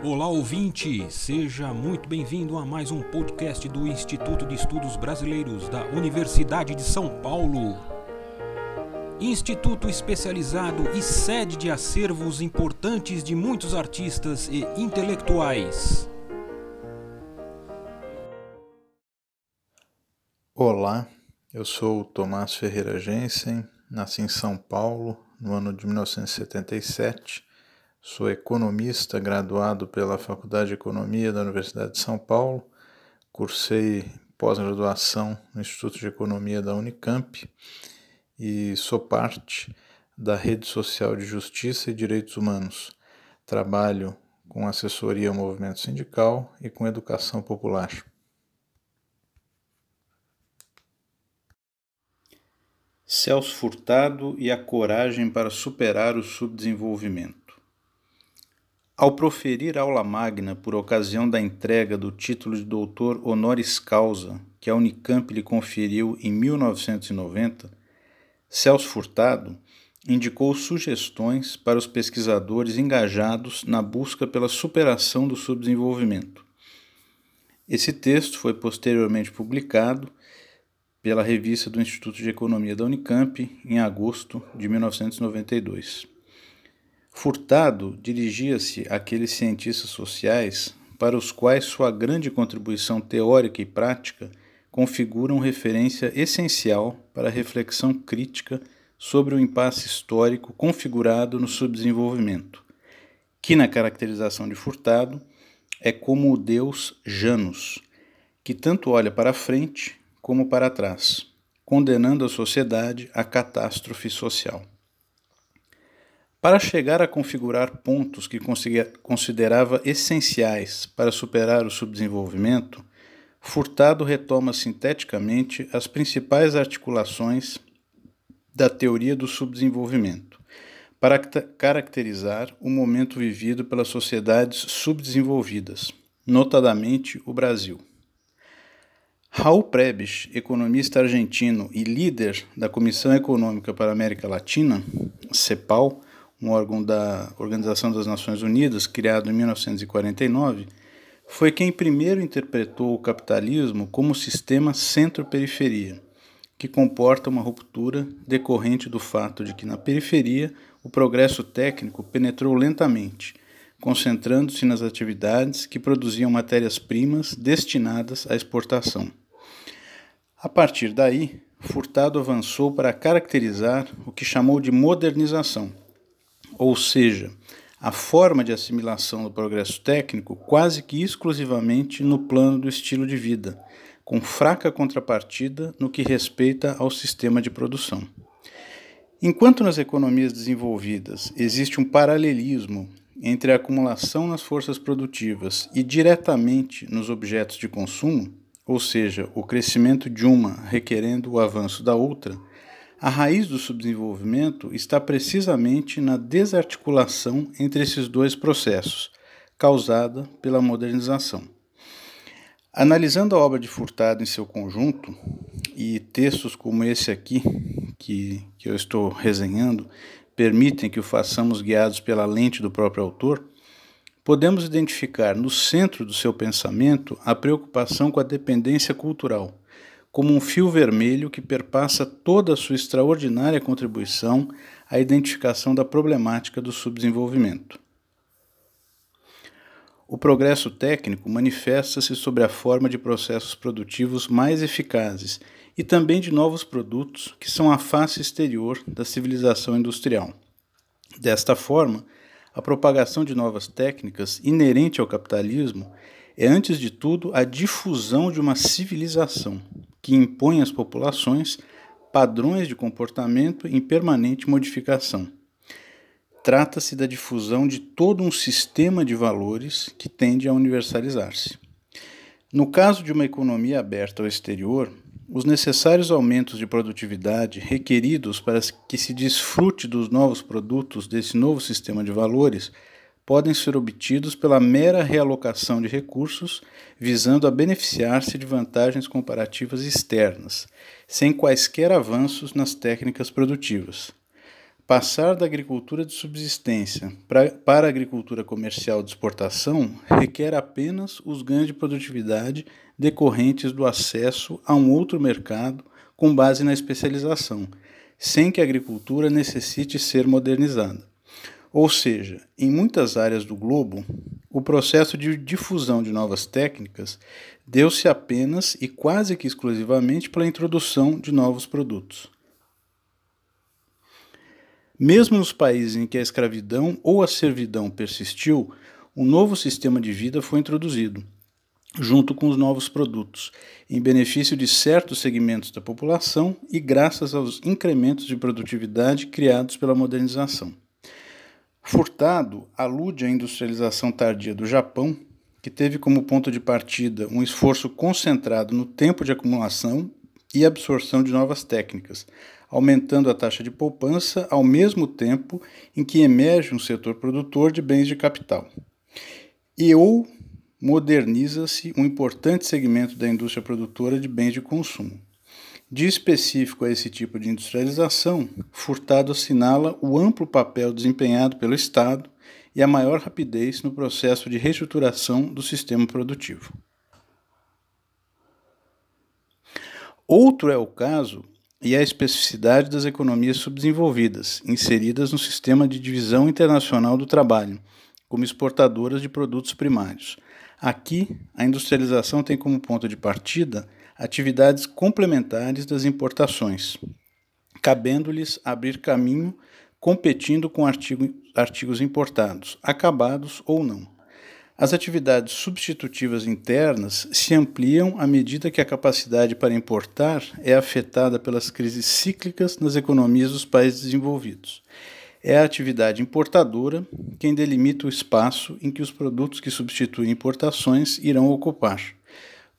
Olá ouvinte, seja muito bem-vindo a mais um podcast do Instituto de Estudos Brasileiros da Universidade de São Paulo. Instituto especializado e sede de acervos importantes de muitos artistas e intelectuais. Olá, eu sou o Tomás Ferreira Jensen, nasci em São Paulo no ano de 1977 Sou economista, graduado pela Faculdade de Economia da Universidade de São Paulo. Cursei pós-graduação no Instituto de Economia da Unicamp e sou parte da Rede Social de Justiça e Direitos Humanos. Trabalho com assessoria ao movimento sindical e com educação popular. Celso Furtado e a coragem para superar o subdesenvolvimento. Ao proferir aula magna por ocasião da entrega do título de doutor honoris causa que a Unicamp lhe conferiu em 1990, Celso Furtado indicou sugestões para os pesquisadores engajados na busca pela superação do subdesenvolvimento. Esse texto foi posteriormente publicado pela revista do Instituto de Economia da Unicamp em agosto de 1992. Furtado dirigia-se àqueles cientistas sociais para os quais sua grande contribuição teórica e prática configuram referência essencial para a reflexão crítica sobre o impasse histórico configurado no subdesenvolvimento, que na caracterização de Furtado é como o deus Janus, que tanto olha para frente como para trás, condenando a sociedade à catástrofe social. Para chegar a configurar pontos que considerava essenciais para superar o subdesenvolvimento, Furtado retoma sinteticamente as principais articulações da teoria do subdesenvolvimento, para caracterizar o momento vivido pelas sociedades subdesenvolvidas, notadamente o Brasil. Raul Prebisch, economista argentino e líder da Comissão Econômica para a América Latina, CEPAL, um órgão da Organização das Nações Unidas, criado em 1949, foi quem primeiro interpretou o capitalismo como sistema centro-periferia, que comporta uma ruptura decorrente do fato de que na periferia o progresso técnico penetrou lentamente, concentrando-se nas atividades que produziam matérias-primas destinadas à exportação. A partir daí, Furtado avançou para caracterizar o que chamou de modernização ou seja, a forma de assimilação do progresso técnico quase que exclusivamente no plano do estilo de vida, com fraca contrapartida no que respeita ao sistema de produção. Enquanto nas economias desenvolvidas existe um paralelismo entre a acumulação nas forças produtivas e diretamente nos objetos de consumo, ou seja, o crescimento de uma requerendo o avanço da outra, a raiz do subdesenvolvimento está precisamente na desarticulação entre esses dois processos, causada pela modernização. Analisando a obra de Furtado em seu conjunto, e textos como esse aqui, que, que eu estou resenhando, permitem que o façamos guiados pela lente do próprio autor, podemos identificar no centro do seu pensamento a preocupação com a dependência cultural como um fio vermelho que perpassa toda a sua extraordinária contribuição à identificação da problemática do subdesenvolvimento. O progresso técnico manifesta-se sob a forma de processos produtivos mais eficazes e também de novos produtos que são a face exterior da civilização industrial. Desta forma, a propagação de novas técnicas inerente ao capitalismo é, antes de tudo, a difusão de uma civilização, que impõe às populações padrões de comportamento em permanente modificação. Trata-se da difusão de todo um sistema de valores que tende a universalizar-se. No caso de uma economia aberta ao exterior, os necessários aumentos de produtividade requeridos para que se desfrute dos novos produtos desse novo sistema de valores podem ser obtidos pela mera realocação de recursos, visando a beneficiar-se de vantagens comparativas externas, sem quaisquer avanços nas técnicas produtivas. Passar da agricultura de subsistência pra, para a agricultura comercial de exportação requer apenas os ganhos de produtividade decorrentes do acesso a um outro mercado com base na especialização, sem que a agricultura necessite ser modernizada. Ou seja, em muitas áreas do globo, o processo de difusão de novas técnicas deu-se apenas e quase que exclusivamente pela introdução de novos produtos. Mesmo nos países em que a escravidão ou a servidão persistiu, um novo sistema de vida foi introduzido, junto com os novos produtos, em benefício de certos segmentos da população e graças aos incrementos de produtividade criados pela modernização. Furtado alude à industrialização tardia do Japão, que teve como ponto de partida um esforço concentrado no tempo de acumulação e absorção de novas técnicas, aumentando a taxa de poupança ao mesmo tempo em que emerge um setor produtor de bens de capital. E ou moderniza-se um importante segmento da indústria produtora de bens de consumo. De específico a esse tipo de industrialização, Furtado assinala o amplo papel desempenhado pelo Estado e a maior rapidez no processo de reestruturação do sistema produtivo. Outro é o caso e a especificidade das economias subdesenvolvidas, inseridas no sistema de divisão internacional do trabalho, como exportadoras de produtos primários. Aqui, a industrialização tem como ponto de partida atividades complementares das importações, cabendo-lhes abrir caminho competindo com artigo, artigos importados, acabados ou não. As atividades substitutivas internas se ampliam à medida que a capacidade para importar é afetada pelas crises cíclicas nas economias dos países desenvolvidos. É a atividade importadora quem delimita o espaço em que os produtos que substituem importações irão ocupar.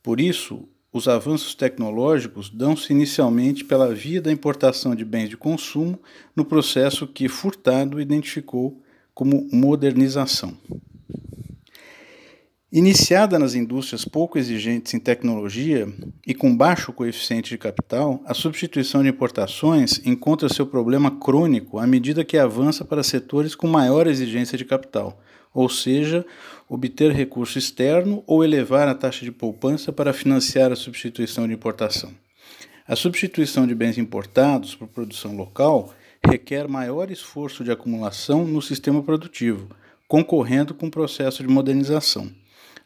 Por isso, os avanços tecnológicos dão-se inicialmente pela via da importação de bens de consumo no processo que Furtado identificou como modernização. Iniciada nas indústrias pouco exigentes em tecnologia e com baixo coeficiente de capital, a substituição de importações encontra seu problema crônico à medida que avança para setores com maior exigência de capital, ou seja, obter recurso externo ou elevar a taxa de poupança para financiar a substituição de importação. A substituição de bens importados por produção local requer maior esforço de acumulação no sistema produtivo, concorrendo com o processo de modernização.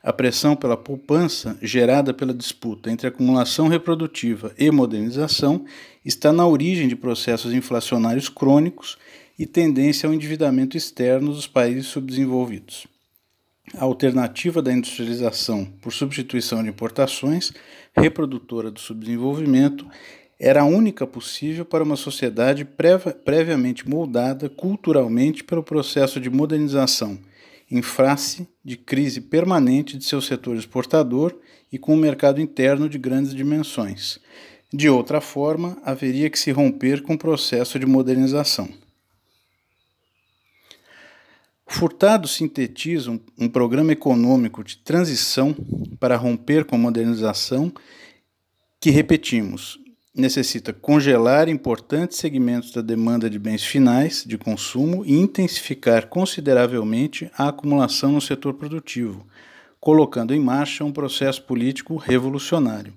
A pressão pela poupança, gerada pela disputa entre acumulação reprodutiva e modernização, está na origem de processos inflacionários crônicos e tendência ao endividamento externo dos países subdesenvolvidos. A alternativa da industrialização por substituição de importações, reprodutora do subdesenvolvimento, era a única possível para uma sociedade previamente moldada culturalmente pelo processo de modernização em face de crise permanente de seu setor exportador e com um mercado interno de grandes dimensões. De outra forma, haveria que se romper com o processo de modernização. Furtado sintetiza um, um programa econômico de transição para romper com a modernização que, repetimos, necessita congelar importantes segmentos da demanda de bens finais de consumo e intensificar consideravelmente a acumulação no setor produtivo, colocando em marcha um processo político revolucionário.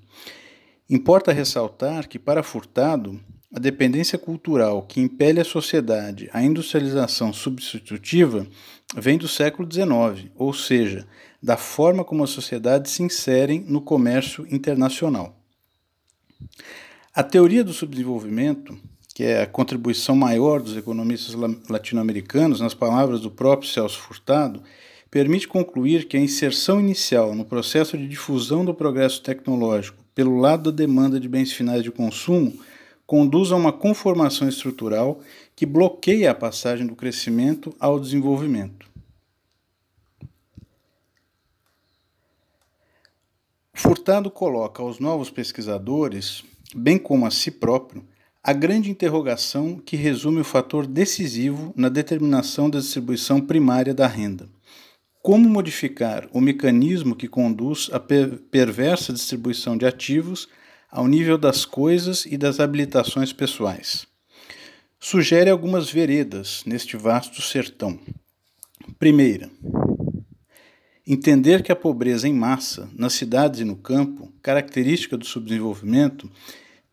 Importa ressaltar que, para Furtado, a dependência cultural que impele a sociedade à industrialização substitutiva vem do século XIX, ou seja, da forma como as sociedades se inserem no comércio internacional. A teoria do subdesenvolvimento, que é a contribuição maior dos economistas latino-americanos, nas palavras do próprio Celso Furtado, permite concluir que a inserção inicial no processo de difusão do progresso tecnológico pelo lado da demanda de bens finais de consumo conduz a uma conformação estrutural que bloqueia a passagem do crescimento ao desenvolvimento. Furtado coloca aos novos pesquisadores bem como a si próprio, a grande interrogação que resume o fator decisivo na determinação da distribuição primária da renda. Como modificar o mecanismo que conduz à perversa distribuição de ativos ao nível das coisas e das habilitações pessoais? Sugere algumas veredas neste vasto sertão. Primeira, entender que a pobreza em massa, nas cidades e no campo, característica do subdesenvolvimento,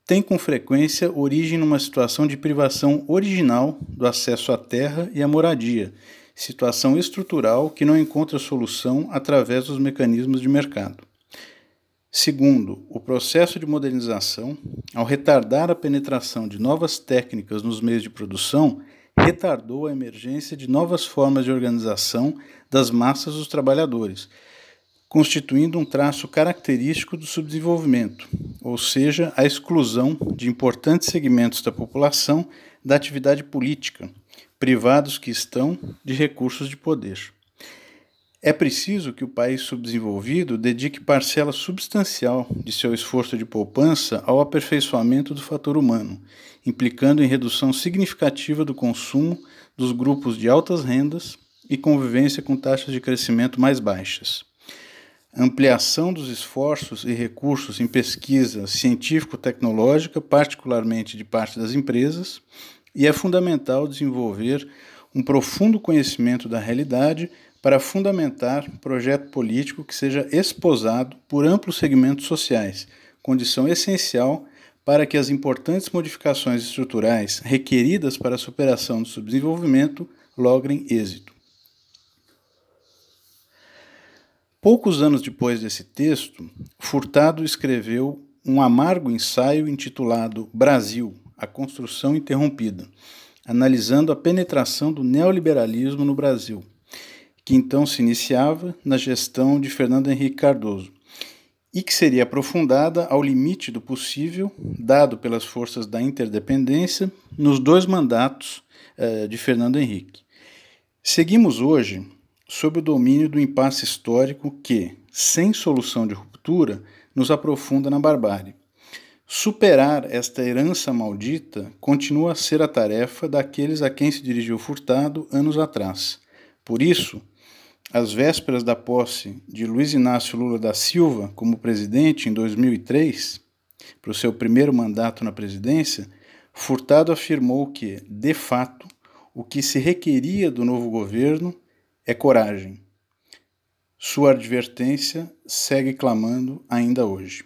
tem com frequência origem numa situação de privação original do acesso à terra e à moradia, situação estrutural que não encontra solução através dos mecanismos de mercado. Segundo, o processo de modernização, ao retardar a penetração de novas técnicas nos meios de produção, retardou a emergência de novas formas de organização das massas dos trabalhadores, constituindo um traço característico do subdesenvolvimento, ou seja, a exclusão de importantes segmentos da população da atividade política, privados que estão de recursos de poder. É preciso que o país subdesenvolvido dedique parcela substancial de seu esforço de poupança ao aperfeiçoamento do fator humano, implicando em redução significativa do consumo dos grupos de altas rendas e convivência com taxas de crescimento mais baixas. Ampliação dos esforços e recursos em pesquisa científico-tecnológica, particularmente de parte das empresas, e é fundamental desenvolver um profundo conhecimento da realidade para fundamentar projeto político que seja esposado por amplos segmentos sociais, condição essencial para que as importantes modificações estruturais requeridas para a superação do subdesenvolvimento logrem êxito. Poucos anos depois desse texto, Furtado escreveu um amargo ensaio intitulado Brasil, a construção interrompida, analisando a penetração do neoliberalismo no Brasil, que então se iniciava na gestão de Fernando Henrique Cardoso e que seria aprofundada ao limite do possível, dado pelas forças da interdependência, nos dois mandatos eh, de Fernando Henrique. Seguimos hoje sob o domínio do impasse histórico que, sem solução de ruptura, nos aprofunda na barbárie. Superar esta herança maldita continua a ser a tarefa daqueles a quem se dirigiu Furtado anos atrás. Por isso, às vésperas da posse de Luiz Inácio Lula da Silva como presidente em 2003, para o seu primeiro mandato na presidência, Furtado afirmou que, de fato, o que se requeria do novo governo é coragem. Sua advertência segue clamando ainda hoje.